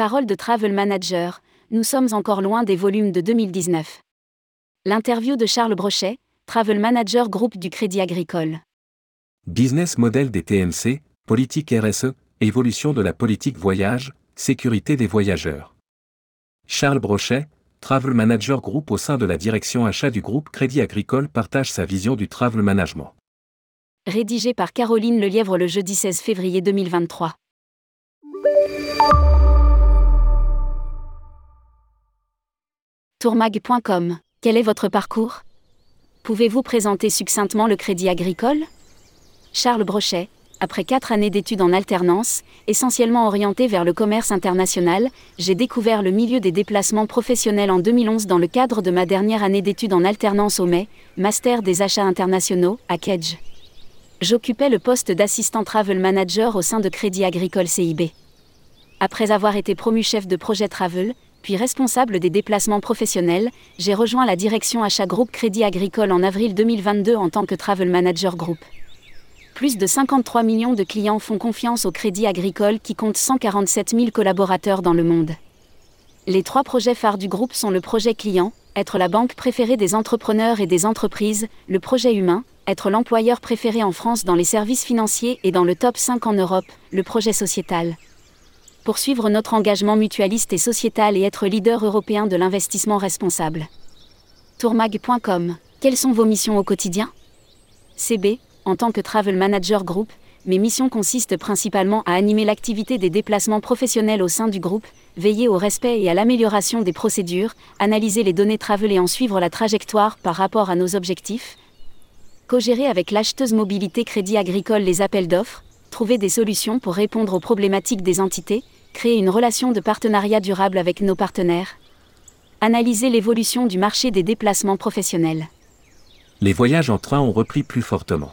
Parole de Travel Manager, nous sommes encore loin des volumes de 2019. L'interview de Charles Brochet, Travel Manager Group du Crédit Agricole. Business model des TMC, politique RSE, évolution de la politique voyage, sécurité des voyageurs. Charles Brochet, Travel Manager Group au sein de la direction achat du groupe Crédit Agricole partage sa vision du travel management. Rédigé par Caroline Lelièvre le jeudi 16 février 2023. Tourmag.com Quel est votre parcours? Pouvez-vous présenter succinctement le Crédit Agricole? Charles Brochet, après quatre années d'études en alternance, essentiellement orientées vers le commerce international, j'ai découvert le milieu des déplacements professionnels en 2011 dans le cadre de ma dernière année d'études en alternance au mai, Master des achats internationaux, à Kedge. J'occupais le poste d'assistant travel manager au sein de Crédit Agricole CIB. Après avoir été promu chef de projet travel, puis responsable des déplacements professionnels, j'ai rejoint la direction achat groupe Crédit Agricole en avril 2022 en tant que travel manager groupe. Plus de 53 millions de clients font confiance au Crédit Agricole qui compte 147 000 collaborateurs dans le monde. Les trois projets phares du groupe sont le projet client, être la banque préférée des entrepreneurs et des entreprises, le projet humain, être l'employeur préféré en France dans les services financiers et dans le top 5 en Europe, le projet sociétal. Poursuivre notre engagement mutualiste et sociétal et être leader européen de l'investissement responsable. Tourmag.com Quelles sont vos missions au quotidien? CB, en tant que Travel Manager Group, mes missions consistent principalement à animer l'activité des déplacements professionnels au sein du groupe, veiller au respect et à l'amélioration des procédures, analyser les données travel et en suivre la trajectoire par rapport à nos objectifs, co-gérer avec l'acheteuse mobilité Crédit Agricole les appels d'offres, trouver des solutions pour répondre aux problématiques des entités, créer une relation de partenariat durable avec nos partenaires, analyser l'évolution du marché des déplacements professionnels. Les voyages en train ont repris plus fortement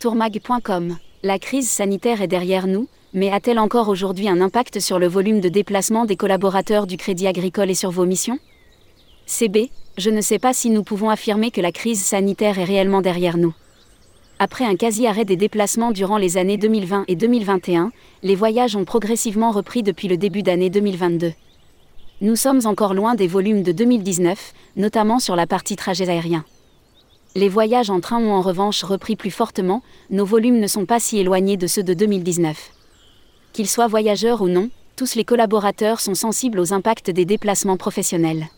tourmag.com. La crise sanitaire est derrière nous, mais a-t-elle encore aujourd'hui un impact sur le volume de déplacement des collaborateurs du Crédit Agricole et sur vos missions? CB, je ne sais pas si nous pouvons affirmer que la crise sanitaire est réellement derrière nous. Après un quasi-arrêt des déplacements durant les années 2020 et 2021, les voyages ont progressivement repris depuis le début d'année 2022. Nous sommes encore loin des volumes de 2019, notamment sur la partie trajet aérien. Les voyages en train ont en revanche repris plus fortement, nos volumes ne sont pas si éloignés de ceux de 2019. Qu'ils soient voyageurs ou non, tous les collaborateurs sont sensibles aux impacts des déplacements professionnels.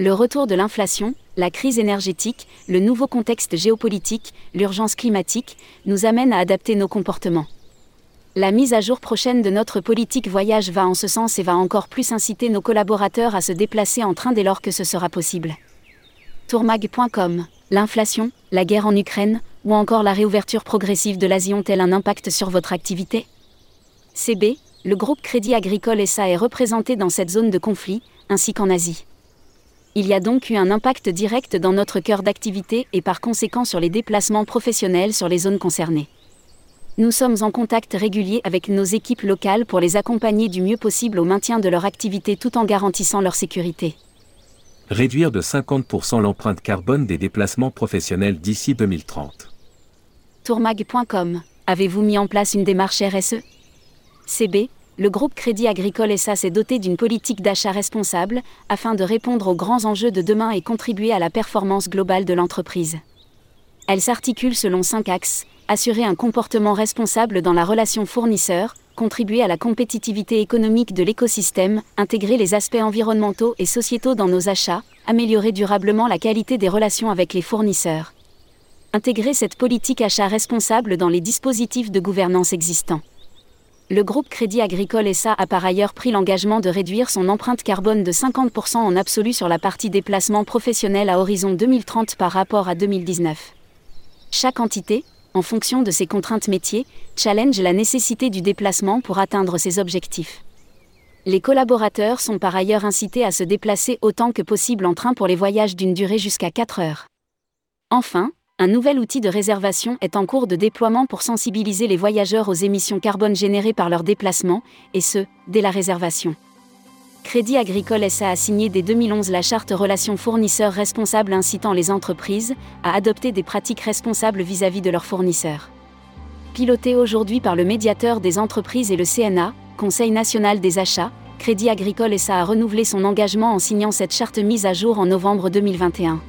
Le retour de l'inflation, la crise énergétique, le nouveau contexte géopolitique, l'urgence climatique, nous amènent à adapter nos comportements. La mise à jour prochaine de notre politique voyage va en ce sens et va encore plus inciter nos collaborateurs à se déplacer en train dès lors que ce sera possible. Tourmag.com L'inflation, la guerre en Ukraine, ou encore la réouverture progressive de l'Asie ont-elles un impact sur votre activité? CB, le groupe Crédit Agricole SA est représenté dans cette zone de conflit, ainsi qu'en Asie. Il y a donc eu un impact direct dans notre cœur d'activité et par conséquent sur les déplacements professionnels sur les zones concernées. Nous sommes en contact régulier avec nos équipes locales pour les accompagner du mieux possible au maintien de leur activité tout en garantissant leur sécurité réduire de 50% l'empreinte carbone des déplacements professionnels d'ici 2030. Tourmag.com, avez-vous mis en place une démarche RSE CB, le groupe Crédit Agricole SA s'est doté d'une politique d'achat responsable afin de répondre aux grands enjeux de demain et contribuer à la performance globale de l'entreprise. Elle s'articule selon cinq axes assurer un comportement responsable dans la relation fournisseur, contribuer à la compétitivité économique de l'écosystème, intégrer les aspects environnementaux et sociétaux dans nos achats, améliorer durablement la qualité des relations avec les fournisseurs. Intégrer cette politique achat responsable dans les dispositifs de gouvernance existants. Le groupe Crédit Agricole SA a par ailleurs pris l'engagement de réduire son empreinte carbone de 50% en absolu sur la partie déplacement professionnel à horizon 2030 par rapport à 2019. Chaque entité, en fonction de ses contraintes métiers, challenge la nécessité du déplacement pour atteindre ses objectifs. Les collaborateurs sont par ailleurs incités à se déplacer autant que possible en train pour les voyages d'une durée jusqu'à 4 heures. Enfin, un nouvel outil de réservation est en cours de déploiement pour sensibiliser les voyageurs aux émissions carbone générées par leur déplacement, et ce, dès la réservation. Crédit Agricole SA a signé dès 2011 la charte Relations fournisseurs responsables incitant les entreprises à adopter des pratiques responsables vis-à-vis de leurs fournisseurs. Pilotée aujourd'hui par le médiateur des entreprises et le CNA, Conseil national des achats, Crédit Agricole SA a renouvelé son engagement en signant cette charte mise à jour en novembre 2021.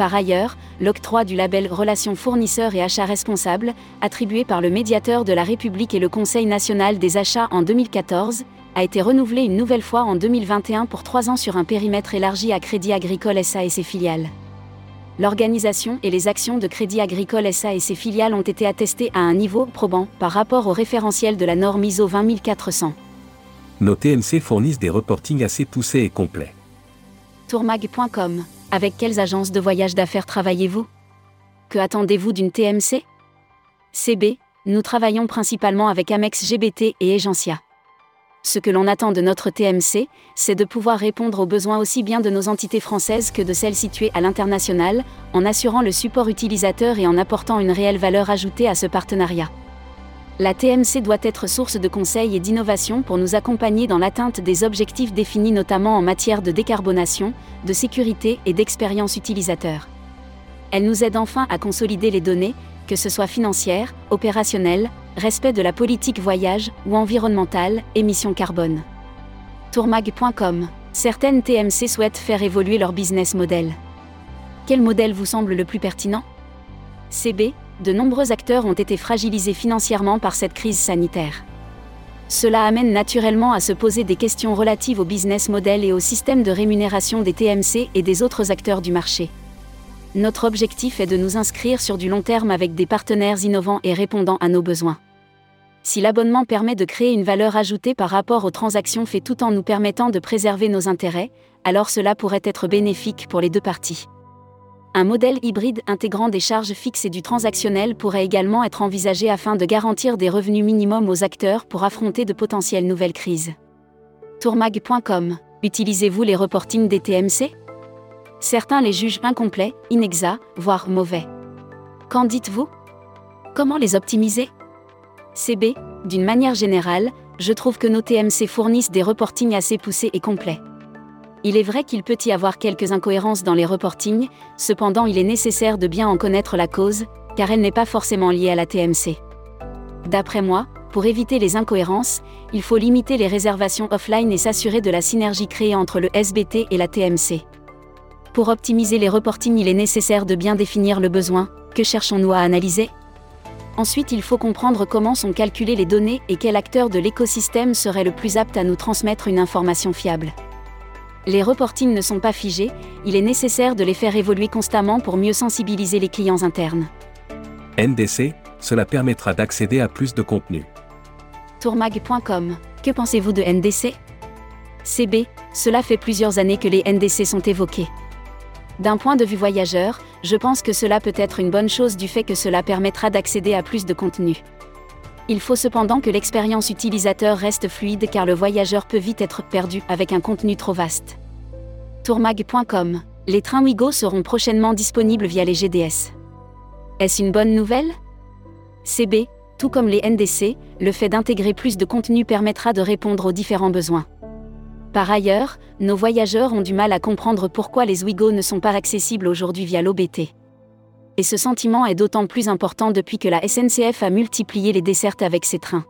Par ailleurs, l'octroi du label Relations fournisseurs et achats responsables, attribué par le médiateur de la République et le Conseil national des achats en 2014, a été renouvelé une nouvelle fois en 2021 pour trois ans sur un périmètre élargi à Crédit Agricole SA et ses filiales. L'organisation et les actions de Crédit Agricole SA et ses filiales ont été attestées à un niveau probant par rapport au référentiel de la norme ISO 20400. Nos TMC fournissent des reportings assez poussés et complets. Tourmag.com. Avec quelles agences de voyage d'affaires travaillez-vous? Que attendez-vous d'une TMC CB, nous travaillons principalement avec Amex GBT et Agencia. Ce que l'on attend de notre TMC, c'est de pouvoir répondre aux besoins aussi bien de nos entités françaises que de celles situées à l'international, en assurant le support utilisateur et en apportant une réelle valeur ajoutée à ce partenariat. La TMC doit être source de conseils et d'innovation pour nous accompagner dans l'atteinte des objectifs définis notamment en matière de décarbonation, de sécurité et d'expérience utilisateur. Elle nous aide enfin à consolider les données, que ce soit financières, opérationnelles, respect de la politique voyage ou environnementale, émissions carbone. Tourmag.com. Certaines TMC souhaitent faire évoluer leur business model. Quel modèle vous semble le plus pertinent? CB, de nombreux acteurs ont été fragilisés financièrement par cette crise sanitaire. Cela amène naturellement à se poser des questions relatives au business model et au système de rémunération des TMC et des autres acteurs du marché. Notre objectif est de nous inscrire sur du long terme avec des partenaires innovants et répondant à nos besoins. Si l'abonnement permet de créer une valeur ajoutée par rapport aux transactions faites tout en nous permettant de préserver nos intérêts, alors cela pourrait être bénéfique pour les deux parties. Un modèle hybride intégrant des charges fixes et du transactionnel pourrait également être envisagé afin de garantir des revenus minimums aux acteurs pour affronter de potentielles nouvelles crises. Tourmag.com Utilisez-vous les reportings des TMC Certains les jugent incomplets, inexacts, voire mauvais. Qu'en dites-vous? Comment les optimiser? CB, d'une manière générale, je trouve que nos TMC fournissent des reportings assez poussés et complets. Il est vrai qu'il peut y avoir quelques incohérences dans les reportings, cependant il est nécessaire de bien en connaître la cause, car elle n'est pas forcément liée à la TMC. D'après moi, pour éviter les incohérences, il faut limiter les réservations offline et s'assurer de la synergie créée entre le SBT et la TMC. Pour optimiser les reportings, il est nécessaire de bien définir le besoin, que cherchons-nous à analyser? Ensuite, il faut comprendre comment sont calculées les données et quel acteur de l'écosystème serait le plus apte à nous transmettre une information fiable. Les reportings ne sont pas figés, il est nécessaire de les faire évoluer constamment pour mieux sensibiliser les clients internes. NDC, cela permettra d'accéder à plus de contenu. Tourmag.com, que pensez-vous de NDC CB, cela fait plusieurs années que les NDC sont évoqués. D'un point de vue voyageur, je pense que cela peut être une bonne chose du fait que cela permettra d'accéder à plus de contenu. Il faut cependant que l'expérience utilisateur reste fluide car le voyageur peut vite être perdu avec un contenu trop vaste. Tourmag.com Les trains Wigo seront prochainement disponibles via les GDS. Est-ce une bonne nouvelle? CB, tout comme les NDC, le fait d'intégrer plus de contenu permettra de répondre aux différents besoins. Par ailleurs, nos voyageurs ont du mal à comprendre pourquoi les Ouigo ne sont pas accessibles aujourd'hui via l'OBT. Et ce sentiment est d'autant plus important depuis que la SNCF a multiplié les dessertes avec ses trains.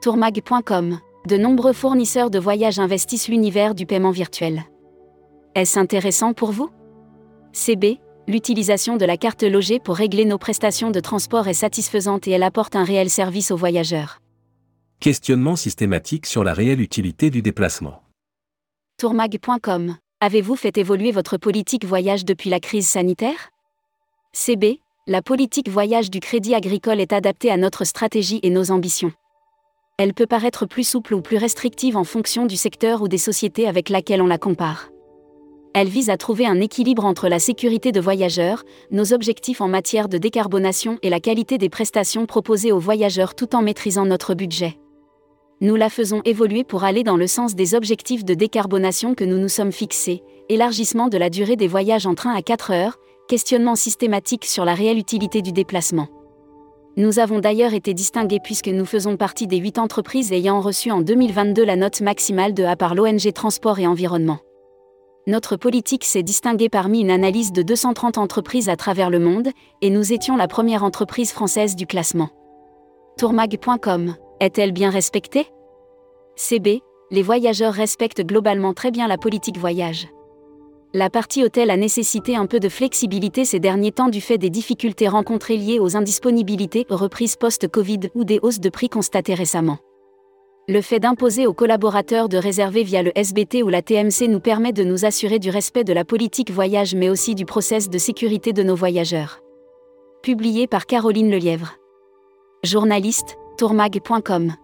Tourmag.com De nombreux fournisseurs de voyages investissent l'univers du paiement virtuel. Est-ce intéressant pour vous? CB, l'utilisation de la carte logée pour régler nos prestations de transport est satisfaisante et elle apporte un réel service aux voyageurs. Questionnement systématique sur la réelle utilité du déplacement tourmag.com. Avez-vous fait évoluer votre politique voyage depuis la crise sanitaire? CB, la politique voyage du Crédit Agricole est adaptée à notre stratégie et nos ambitions. Elle peut paraître plus souple ou plus restrictive en fonction du secteur ou des sociétés avec laquelle on la compare. Elle vise à trouver un équilibre entre la sécurité de voyageurs, nos objectifs en matière de décarbonation et la qualité des prestations proposées aux voyageurs tout en maîtrisant notre budget nous la faisons évoluer pour aller dans le sens des objectifs de décarbonation que nous nous sommes fixés, élargissement de la durée des voyages en train à 4 heures, questionnement systématique sur la réelle utilité du déplacement. Nous avons d'ailleurs été distingués puisque nous faisons partie des 8 entreprises ayant reçu en 2022 la note maximale de A par l'ONG Transport et Environnement. Notre politique s'est distinguée parmi une analyse de 230 entreprises à travers le monde, et nous étions la première entreprise française du classement. Tourmag.com est-elle bien respectée? CB, les voyageurs respectent globalement très bien la politique voyage. La partie hôtel a nécessité un peu de flexibilité ces derniers temps du fait des difficultés rencontrées liées aux indisponibilités, reprises post-Covid ou des hausses de prix constatées récemment. Le fait d'imposer aux collaborateurs de réserver via le SBT ou la TMC nous permet de nous assurer du respect de la politique voyage mais aussi du process de sécurité de nos voyageurs. Publié par Caroline Lelièvre. Journaliste, tourmag.com